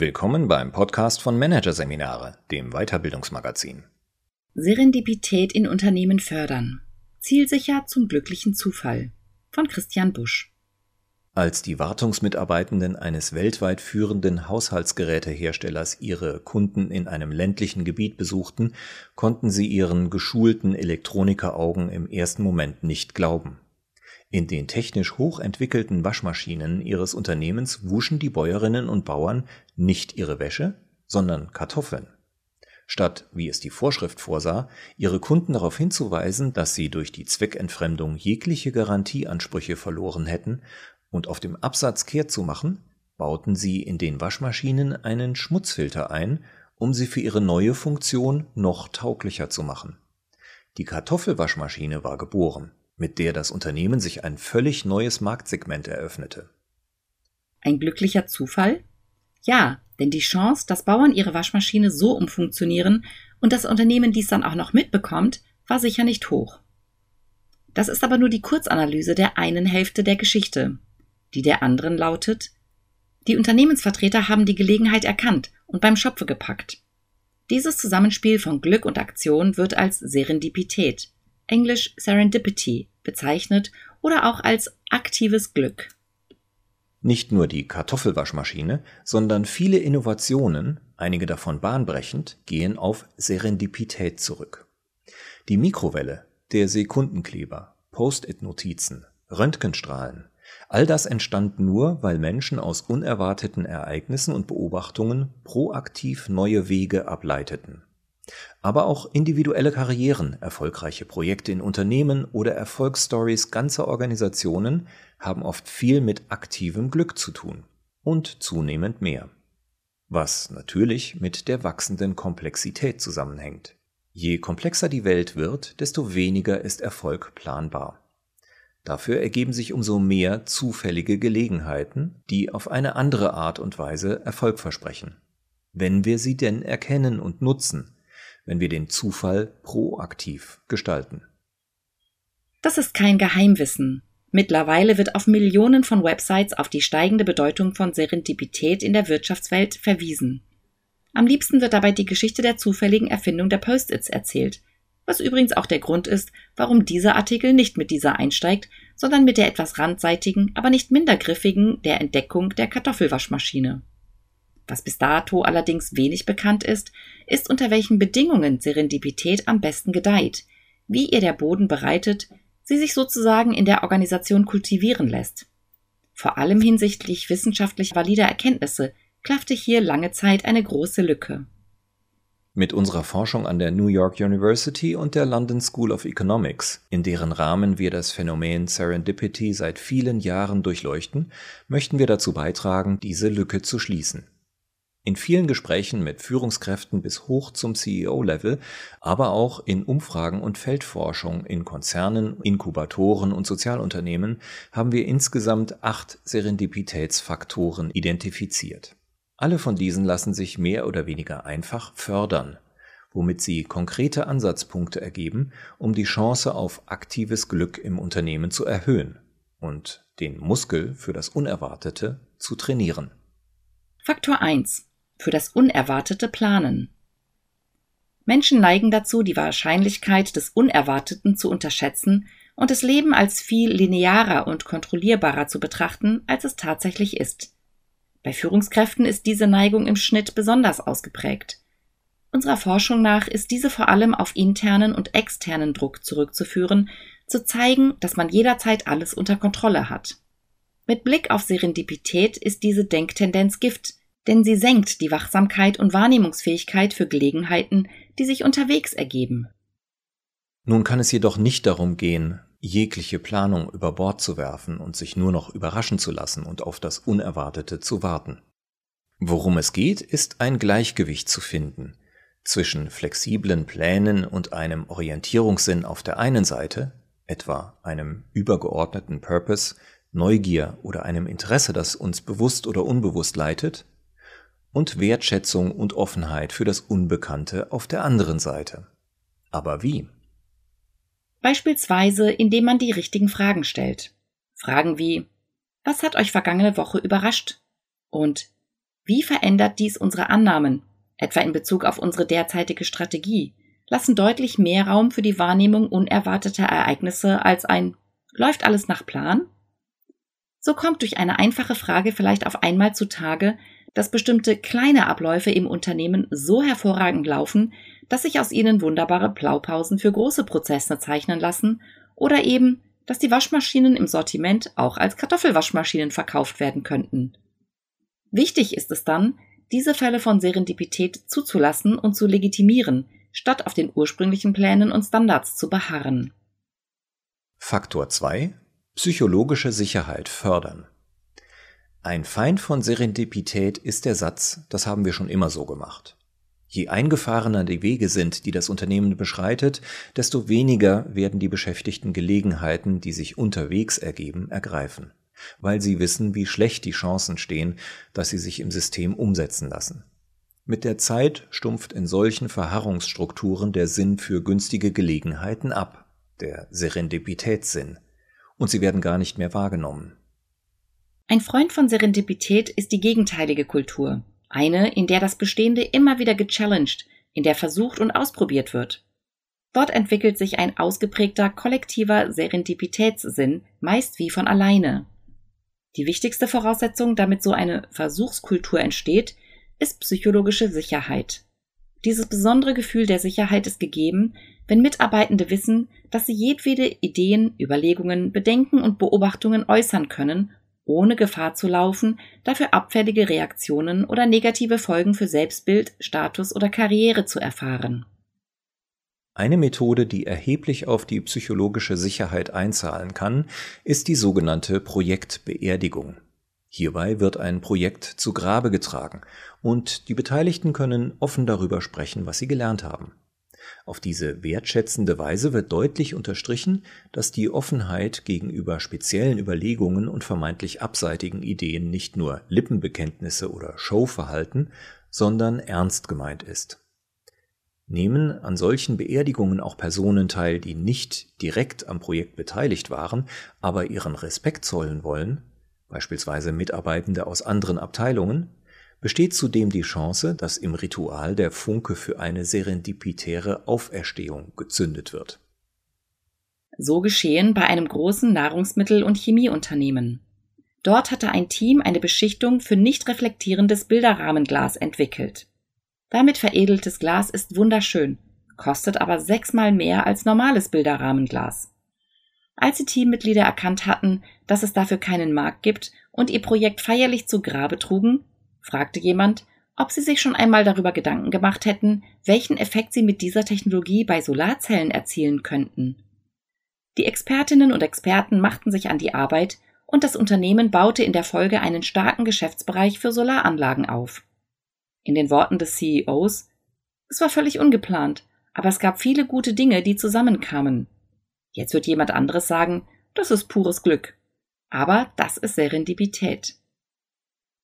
Willkommen beim Podcast von Managerseminare, dem Weiterbildungsmagazin. Serendipität in Unternehmen fördern. Zielsicher zum glücklichen Zufall von Christian Busch. Als die Wartungsmitarbeitenden eines weltweit führenden Haushaltsgeräteherstellers ihre Kunden in einem ländlichen Gebiet besuchten, konnten sie ihren geschulten Elektronikeraugen im ersten Moment nicht glauben. In den technisch hochentwickelten Waschmaschinen ihres Unternehmens wuschen die Bäuerinnen und Bauern nicht ihre Wäsche, sondern Kartoffeln. Statt, wie es die Vorschrift vorsah, ihre Kunden darauf hinzuweisen, dass sie durch die Zweckentfremdung jegliche Garantieansprüche verloren hätten und auf dem Absatz kehrt zu machen, bauten sie in den Waschmaschinen einen Schmutzfilter ein, um sie für ihre neue Funktion noch tauglicher zu machen. Die Kartoffelwaschmaschine war geboren mit der das Unternehmen sich ein völlig neues Marktsegment eröffnete. Ein glücklicher Zufall? Ja, denn die Chance, dass Bauern ihre Waschmaschine so umfunktionieren und das Unternehmen dies dann auch noch mitbekommt, war sicher nicht hoch. Das ist aber nur die Kurzanalyse der einen Hälfte der Geschichte. Die der anderen lautet, die Unternehmensvertreter haben die Gelegenheit erkannt und beim Schopfe gepackt. Dieses Zusammenspiel von Glück und Aktion wird als Serendipität, englisch Serendipity, bezeichnet oder auch als aktives Glück. Nicht nur die Kartoffelwaschmaschine, sondern viele Innovationen, einige davon bahnbrechend, gehen auf Serendipität zurück. Die Mikrowelle, der Sekundenkleber, Post-it-Notizen, Röntgenstrahlen, all das entstand nur, weil Menschen aus unerwarteten Ereignissen und Beobachtungen proaktiv neue Wege ableiteten. Aber auch individuelle Karrieren, erfolgreiche Projekte in Unternehmen oder Erfolgsstories ganzer Organisationen haben oft viel mit aktivem Glück zu tun und zunehmend mehr. Was natürlich mit der wachsenden Komplexität zusammenhängt. Je komplexer die Welt wird, desto weniger ist Erfolg planbar. Dafür ergeben sich umso mehr zufällige Gelegenheiten, die auf eine andere Art und Weise Erfolg versprechen. Wenn wir sie denn erkennen und nutzen, wenn wir den Zufall proaktiv gestalten. Das ist kein Geheimwissen. Mittlerweile wird auf Millionen von Websites auf die steigende Bedeutung von Serendipität in der Wirtschaftswelt verwiesen. Am liebsten wird dabei die Geschichte der zufälligen Erfindung der Post-its erzählt, was übrigens auch der Grund ist, warum dieser Artikel nicht mit dieser einsteigt, sondern mit der etwas randseitigen, aber nicht minder griffigen der Entdeckung der Kartoffelwaschmaschine. Was bis dato allerdings wenig bekannt ist, ist unter welchen Bedingungen Serendipität am besten gedeiht, wie ihr der Boden bereitet, sie sich sozusagen in der Organisation kultivieren lässt. Vor allem hinsichtlich wissenschaftlich valider Erkenntnisse klaffte hier lange Zeit eine große Lücke. Mit unserer Forschung an der New York University und der London School of Economics, in deren Rahmen wir das Phänomen Serendipity seit vielen Jahren durchleuchten, möchten wir dazu beitragen, diese Lücke zu schließen. In vielen Gesprächen mit Führungskräften bis hoch zum CEO-Level, aber auch in Umfragen und Feldforschung in Konzernen, Inkubatoren und Sozialunternehmen haben wir insgesamt acht Serendipitätsfaktoren identifiziert. Alle von diesen lassen sich mehr oder weniger einfach fördern, womit sie konkrete Ansatzpunkte ergeben, um die Chance auf aktives Glück im Unternehmen zu erhöhen und den Muskel für das Unerwartete zu trainieren. Faktor 1 für das unerwartete Planen. Menschen neigen dazu, die Wahrscheinlichkeit des Unerwarteten zu unterschätzen und das Leben als viel linearer und kontrollierbarer zu betrachten, als es tatsächlich ist. Bei Führungskräften ist diese Neigung im Schnitt besonders ausgeprägt. Unserer Forschung nach ist diese vor allem auf internen und externen Druck zurückzuführen, zu zeigen, dass man jederzeit alles unter Kontrolle hat. Mit Blick auf Serendipität ist diese Denktendenz Gift, denn sie senkt die Wachsamkeit und Wahrnehmungsfähigkeit für Gelegenheiten, die sich unterwegs ergeben. Nun kann es jedoch nicht darum gehen, jegliche Planung über Bord zu werfen und sich nur noch überraschen zu lassen und auf das Unerwartete zu warten. Worum es geht, ist ein Gleichgewicht zu finden zwischen flexiblen Plänen und einem Orientierungssinn auf der einen Seite, etwa einem übergeordneten Purpose, Neugier oder einem Interesse, das uns bewusst oder unbewusst leitet, und Wertschätzung und Offenheit für das Unbekannte auf der anderen Seite. Aber wie? Beispielsweise, indem man die richtigen Fragen stellt. Fragen wie Was hat euch vergangene Woche überrascht? Und Wie verändert dies unsere Annahmen, etwa in Bezug auf unsere derzeitige Strategie, lassen deutlich mehr Raum für die Wahrnehmung unerwarteter Ereignisse als ein läuft alles nach Plan? So kommt durch eine einfache Frage vielleicht auf einmal zutage, dass bestimmte kleine Abläufe im Unternehmen so hervorragend laufen, dass sich aus ihnen wunderbare Blaupausen für große Prozesse zeichnen lassen oder eben, dass die Waschmaschinen im Sortiment auch als Kartoffelwaschmaschinen verkauft werden könnten. Wichtig ist es dann, diese Fälle von Serendipität zuzulassen und zu legitimieren, statt auf den ursprünglichen Plänen und Standards zu beharren. Faktor 2 Psychologische Sicherheit fördern. Ein Feind von Serendipität ist der Satz, das haben wir schon immer so gemacht. Je eingefahrener die Wege sind, die das Unternehmen beschreitet, desto weniger werden die Beschäftigten Gelegenheiten, die sich unterwegs ergeben, ergreifen, weil sie wissen, wie schlecht die Chancen stehen, dass sie sich im System umsetzen lassen. Mit der Zeit stumpft in solchen Verharrungsstrukturen der Sinn für günstige Gelegenheiten ab, der Serendipitätssinn, und sie werden gar nicht mehr wahrgenommen. Ein Freund von Serendipität ist die gegenteilige Kultur, eine, in der das Bestehende immer wieder gechallenged, in der versucht und ausprobiert wird. Dort entwickelt sich ein ausgeprägter kollektiver Serendipitätssinn, meist wie von alleine. Die wichtigste Voraussetzung, damit so eine Versuchskultur entsteht, ist psychologische Sicherheit. Dieses besondere Gefühl der Sicherheit ist gegeben, wenn Mitarbeitende wissen, dass sie jedwede Ideen, Überlegungen, Bedenken und Beobachtungen äußern können, ohne Gefahr zu laufen, dafür abfällige Reaktionen oder negative Folgen für Selbstbild, Status oder Karriere zu erfahren. Eine Methode, die erheblich auf die psychologische Sicherheit einzahlen kann, ist die sogenannte Projektbeerdigung. Hierbei wird ein Projekt zu Grabe getragen und die Beteiligten können offen darüber sprechen, was sie gelernt haben. Auf diese wertschätzende Weise wird deutlich unterstrichen, dass die Offenheit gegenüber speziellen Überlegungen und vermeintlich abseitigen Ideen nicht nur Lippenbekenntnisse oder Showverhalten, sondern ernst gemeint ist. Nehmen an solchen Beerdigungen auch Personen teil, die nicht direkt am Projekt beteiligt waren, aber ihren Respekt zollen wollen, beispielsweise Mitarbeitende aus anderen Abteilungen, besteht zudem die Chance, dass im Ritual der Funke für eine serendipitäre Auferstehung gezündet wird. So geschehen bei einem großen Nahrungsmittel- und Chemieunternehmen. Dort hatte ein Team eine Beschichtung für nicht reflektierendes Bilderrahmenglas entwickelt. Damit veredeltes Glas ist wunderschön, kostet aber sechsmal mehr als normales Bilderrahmenglas. Als die Teammitglieder erkannt hatten, dass es dafür keinen Markt gibt und ihr Projekt feierlich zu Grabe trugen, fragte jemand, ob sie sich schon einmal darüber Gedanken gemacht hätten, welchen Effekt sie mit dieser Technologie bei Solarzellen erzielen könnten. Die Expertinnen und Experten machten sich an die Arbeit und das Unternehmen baute in der Folge einen starken Geschäftsbereich für Solaranlagen auf. In den Worten des CEOs Es war völlig ungeplant, aber es gab viele gute Dinge, die zusammenkamen. Jetzt wird jemand anderes sagen, das ist pures Glück. Aber das ist Serendipität.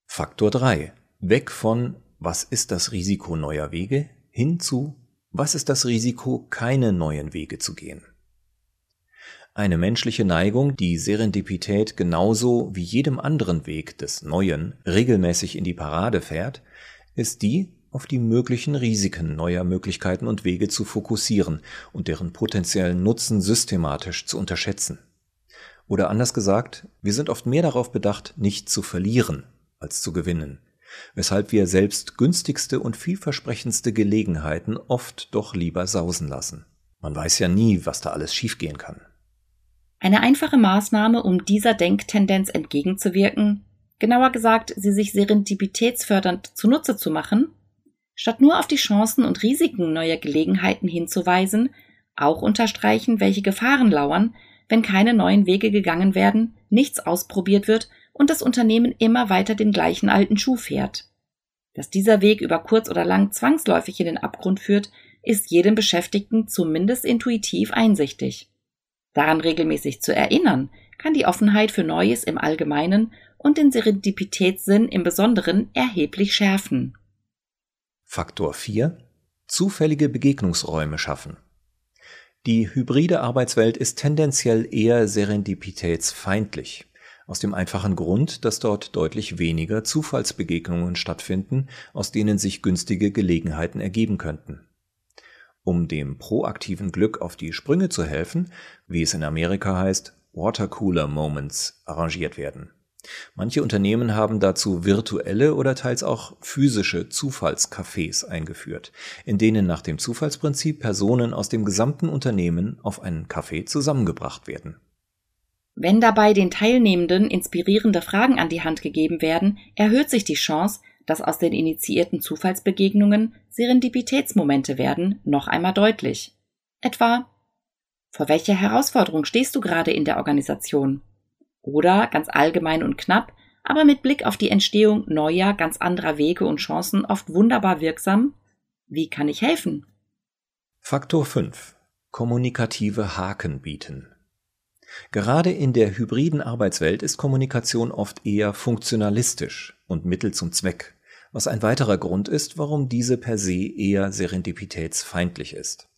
Faktor 3. Weg von was ist das Risiko neuer Wege hin zu was ist das Risiko, keine neuen Wege zu gehen. Eine menschliche Neigung, die Serendipität genauso wie jedem anderen Weg des Neuen regelmäßig in die Parade fährt, ist die, auf die möglichen Risiken neuer Möglichkeiten und Wege zu fokussieren und deren potenziellen Nutzen systematisch zu unterschätzen. Oder anders gesagt, wir sind oft mehr darauf bedacht, nicht zu verlieren, als zu gewinnen, weshalb wir selbst günstigste und vielversprechendste Gelegenheiten oft doch lieber sausen lassen. Man weiß ja nie, was da alles schiefgehen kann. Eine einfache Maßnahme, um dieser Denktendenz entgegenzuwirken, genauer gesagt, sie sich serendipitätsfördernd zunutze zu machen, Statt nur auf die Chancen und Risiken neuer Gelegenheiten hinzuweisen, auch unterstreichen, welche Gefahren lauern, wenn keine neuen Wege gegangen werden, nichts ausprobiert wird und das Unternehmen immer weiter den gleichen alten Schuh fährt. Dass dieser Weg über kurz oder lang zwangsläufig in den Abgrund führt, ist jedem Beschäftigten zumindest intuitiv einsichtig. Daran regelmäßig zu erinnern, kann die Offenheit für Neues im Allgemeinen und den Serendipitätssinn im Besonderen erheblich schärfen. Faktor 4 Zufällige Begegnungsräume schaffen. Die hybride Arbeitswelt ist tendenziell eher serendipitätsfeindlich. Aus dem einfachen Grund, dass dort deutlich weniger Zufallsbegegnungen stattfinden, aus denen sich günstige Gelegenheiten ergeben könnten. Um dem proaktiven Glück auf die Sprünge zu helfen, wie es in Amerika heißt, Watercooler Moments arrangiert werden. Manche Unternehmen haben dazu virtuelle oder teils auch physische Zufallscafés eingeführt, in denen nach dem Zufallsprinzip Personen aus dem gesamten Unternehmen auf einen Kaffee zusammengebracht werden. Wenn dabei den Teilnehmenden inspirierende Fragen an die Hand gegeben werden, erhöht sich die Chance, dass aus den initiierten Zufallsbegegnungen Serendipitätsmomente werden, noch einmal deutlich. Etwa Vor welcher Herausforderung stehst du gerade in der Organisation? Oder ganz allgemein und knapp, aber mit Blick auf die Entstehung neuer, ganz anderer Wege und Chancen oft wunderbar wirksam. Wie kann ich helfen? Faktor 5. Kommunikative Haken bieten. Gerade in der hybriden Arbeitswelt ist Kommunikation oft eher funktionalistisch und Mittel zum Zweck, was ein weiterer Grund ist, warum diese per se eher serendipitätsfeindlich ist.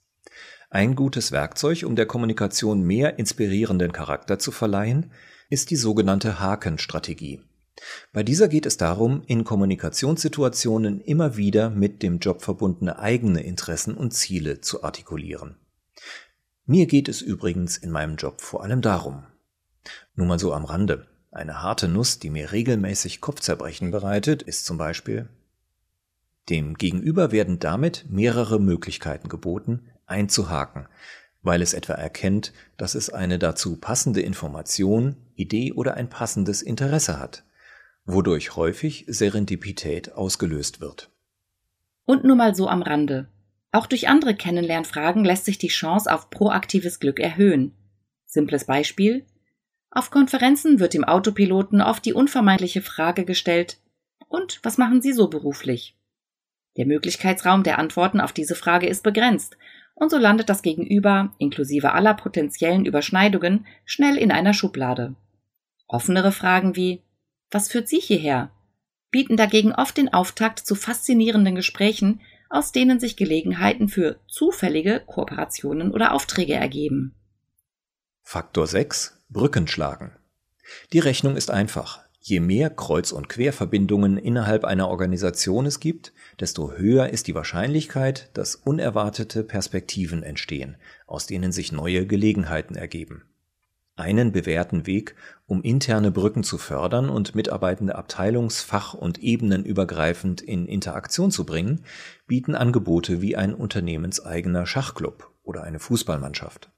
Ein gutes Werkzeug, um der Kommunikation mehr inspirierenden Charakter zu verleihen, ist die sogenannte Hakenstrategie. Bei dieser geht es darum, in Kommunikationssituationen immer wieder mit dem Job verbundene eigene Interessen und Ziele zu artikulieren. Mir geht es übrigens in meinem Job vor allem darum. Nur mal so am Rande. Eine harte Nuss, die mir regelmäßig Kopfzerbrechen bereitet, ist zum Beispiel dem Gegenüber werden damit mehrere Möglichkeiten geboten, einzuhaken, weil es etwa erkennt, dass es eine dazu passende Information, Idee oder ein passendes Interesse hat, wodurch häufig Serendipität ausgelöst wird. Und nur mal so am Rande. Auch durch andere Kennenlernfragen lässt sich die Chance auf proaktives Glück erhöhen. Simples Beispiel. Auf Konferenzen wird dem Autopiloten oft die unvermeidliche Frage gestellt, und was machen Sie so beruflich? Der Möglichkeitsraum der Antworten auf diese Frage ist begrenzt, und so landet das Gegenüber, inklusive aller potenziellen Überschneidungen, schnell in einer Schublade. Offenere Fragen wie Was führt Sie hierher? bieten dagegen oft den Auftakt zu faszinierenden Gesprächen, aus denen sich Gelegenheiten für zufällige Kooperationen oder Aufträge ergeben. Faktor 6 Brücken schlagen. Die Rechnung ist einfach. Je mehr Kreuz- und Querverbindungen innerhalb einer Organisation es gibt, desto höher ist die Wahrscheinlichkeit, dass unerwartete Perspektiven entstehen, aus denen sich neue Gelegenheiten ergeben. Einen bewährten Weg, um interne Brücken zu fördern und Mitarbeitende abteilungs-, fach- und ebenenübergreifend in Interaktion zu bringen, bieten Angebote wie ein unternehmenseigener Schachclub oder eine Fußballmannschaft.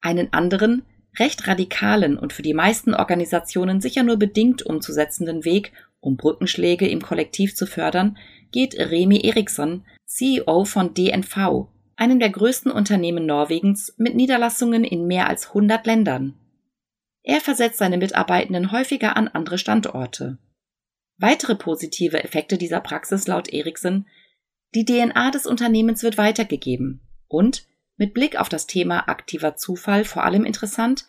Einen anderen, recht radikalen und für die meisten Organisationen sicher nur bedingt umzusetzenden Weg, um Brückenschläge im Kollektiv zu fördern, geht Remi Eriksson, CEO von DNV, einem der größten Unternehmen Norwegens mit Niederlassungen in mehr als 100 Ländern. Er versetzt seine Mitarbeitenden häufiger an andere Standorte. Weitere positive Effekte dieser Praxis laut Eriksson die DNA des Unternehmens wird weitergegeben und mit Blick auf das Thema aktiver Zufall vor allem interessant,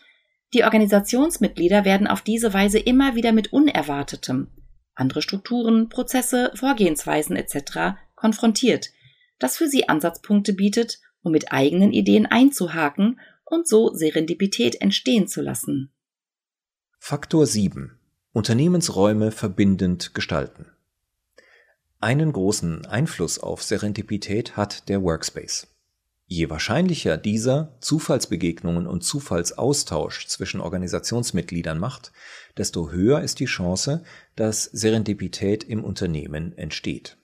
die Organisationsmitglieder werden auf diese Weise immer wieder mit Unerwartetem, andere Strukturen, Prozesse, Vorgehensweisen etc. konfrontiert, das für sie Ansatzpunkte bietet, um mit eigenen Ideen einzuhaken und so Serendipität entstehen zu lassen. Faktor 7. Unternehmensräume verbindend gestalten. Einen großen Einfluss auf Serendipität hat der Workspace. Je wahrscheinlicher dieser Zufallsbegegnungen und Zufallsaustausch zwischen Organisationsmitgliedern macht, desto höher ist die Chance, dass Serendipität im Unternehmen entsteht.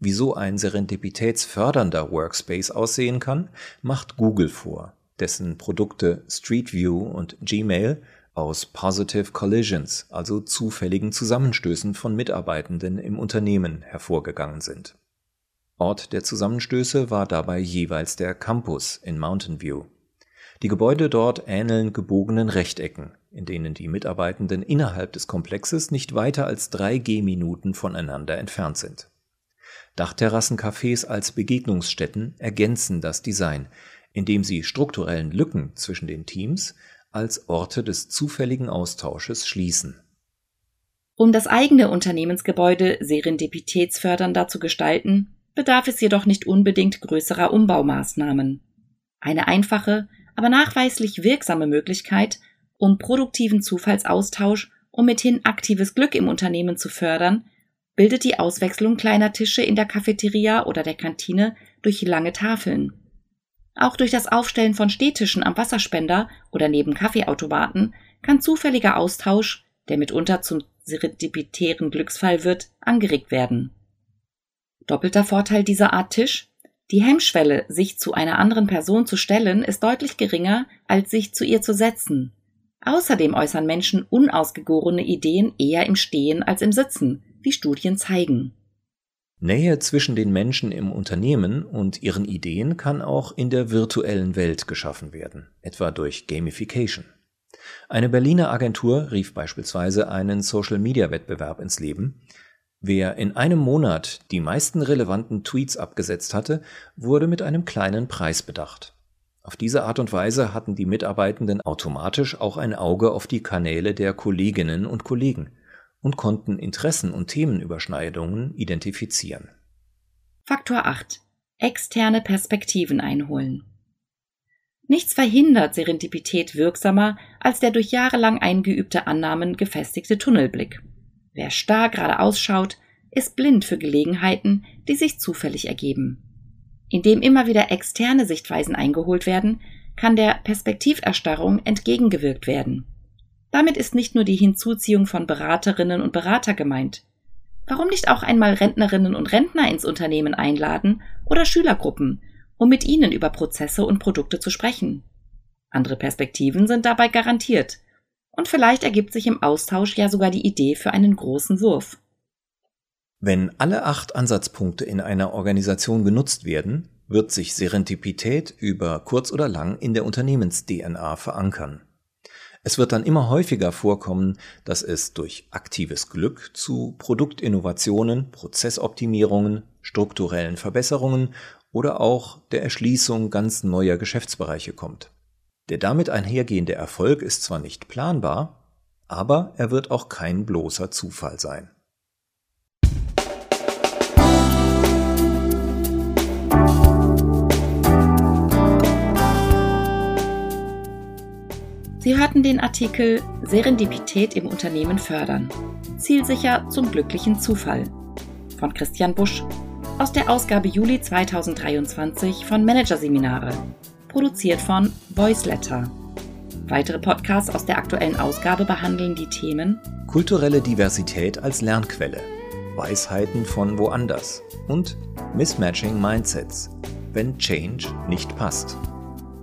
Wieso ein serendipitätsfördernder Workspace aussehen kann, macht Google vor, dessen Produkte Street View und Gmail aus Positive Collisions, also zufälligen Zusammenstößen von Mitarbeitenden im Unternehmen hervorgegangen sind Ort der Zusammenstöße war dabei jeweils der Campus in Mountain View. Die Gebäude dort ähneln gebogenen Rechtecken, in denen die Mitarbeitenden innerhalb des Komplexes nicht weiter als drei Gehminuten voneinander entfernt sind. Dachterrassencafés als Begegnungsstätten ergänzen das Design, indem sie strukturellen Lücken zwischen den Teams als Orte des zufälligen Austausches schließen. Um das eigene Unternehmensgebäude serendipitätsfördernder zu gestalten, bedarf es jedoch nicht unbedingt größerer Umbaumaßnahmen. Eine einfache, aber nachweislich wirksame Möglichkeit, Um produktiven Zufallsaustausch und mithin aktives Glück im Unternehmen zu fördern, bildet die Auswechslung kleiner Tische in der Cafeteria oder der Kantine durch lange Tafeln. Auch durch das Aufstellen von Stehtischen am Wasserspender oder neben Kaffeeautomaten kann zufälliger Austausch, der mitunter zum serendipitären Glücksfall wird, angeregt werden. Doppelter Vorteil dieser Art Tisch die Hemmschwelle, sich zu einer anderen Person zu stellen, ist deutlich geringer, als sich zu ihr zu setzen. Außerdem äußern Menschen unausgegorene Ideen eher im Stehen als im Sitzen, wie Studien zeigen. Nähe zwischen den Menschen im Unternehmen und ihren Ideen kann auch in der virtuellen Welt geschaffen werden, etwa durch Gamification. Eine Berliner Agentur rief beispielsweise einen Social-Media-Wettbewerb ins Leben, Wer in einem Monat die meisten relevanten Tweets abgesetzt hatte, wurde mit einem kleinen Preis bedacht. Auf diese Art und Weise hatten die Mitarbeitenden automatisch auch ein Auge auf die Kanäle der Kolleginnen und Kollegen und konnten Interessen und Themenüberschneidungen identifizieren. Faktor 8. Externe Perspektiven einholen. Nichts verhindert Serendipität wirksamer als der durch jahrelang eingeübte Annahmen gefestigte Tunnelblick. Wer starr geradeaus schaut, ist blind für Gelegenheiten, die sich zufällig ergeben. Indem immer wieder externe Sichtweisen eingeholt werden, kann der Perspektiverstarrung entgegengewirkt werden. Damit ist nicht nur die Hinzuziehung von Beraterinnen und Berater gemeint. Warum nicht auch einmal Rentnerinnen und Rentner ins Unternehmen einladen oder Schülergruppen, um mit ihnen über Prozesse und Produkte zu sprechen? Andere Perspektiven sind dabei garantiert, und vielleicht ergibt sich im Austausch ja sogar die Idee für einen großen Wurf. Wenn alle acht Ansatzpunkte in einer Organisation genutzt werden, wird sich Serendipität über kurz oder lang in der Unternehmens-DNA verankern. Es wird dann immer häufiger vorkommen, dass es durch aktives Glück zu Produktinnovationen, Prozessoptimierungen, strukturellen Verbesserungen oder auch der Erschließung ganz neuer Geschäftsbereiche kommt. Der damit einhergehende Erfolg ist zwar nicht planbar, aber er wird auch kein bloßer Zufall sein. Sie hörten den Artikel Serendipität im Unternehmen fördern. Zielsicher zum glücklichen Zufall von Christian Busch aus der Ausgabe Juli 2023 von Managerseminare produziert von Voiceletter. Weitere Podcasts aus der aktuellen Ausgabe behandeln die Themen Kulturelle Diversität als Lernquelle, Weisheiten von woanders und Mismatching Mindsets, wenn Change nicht passt.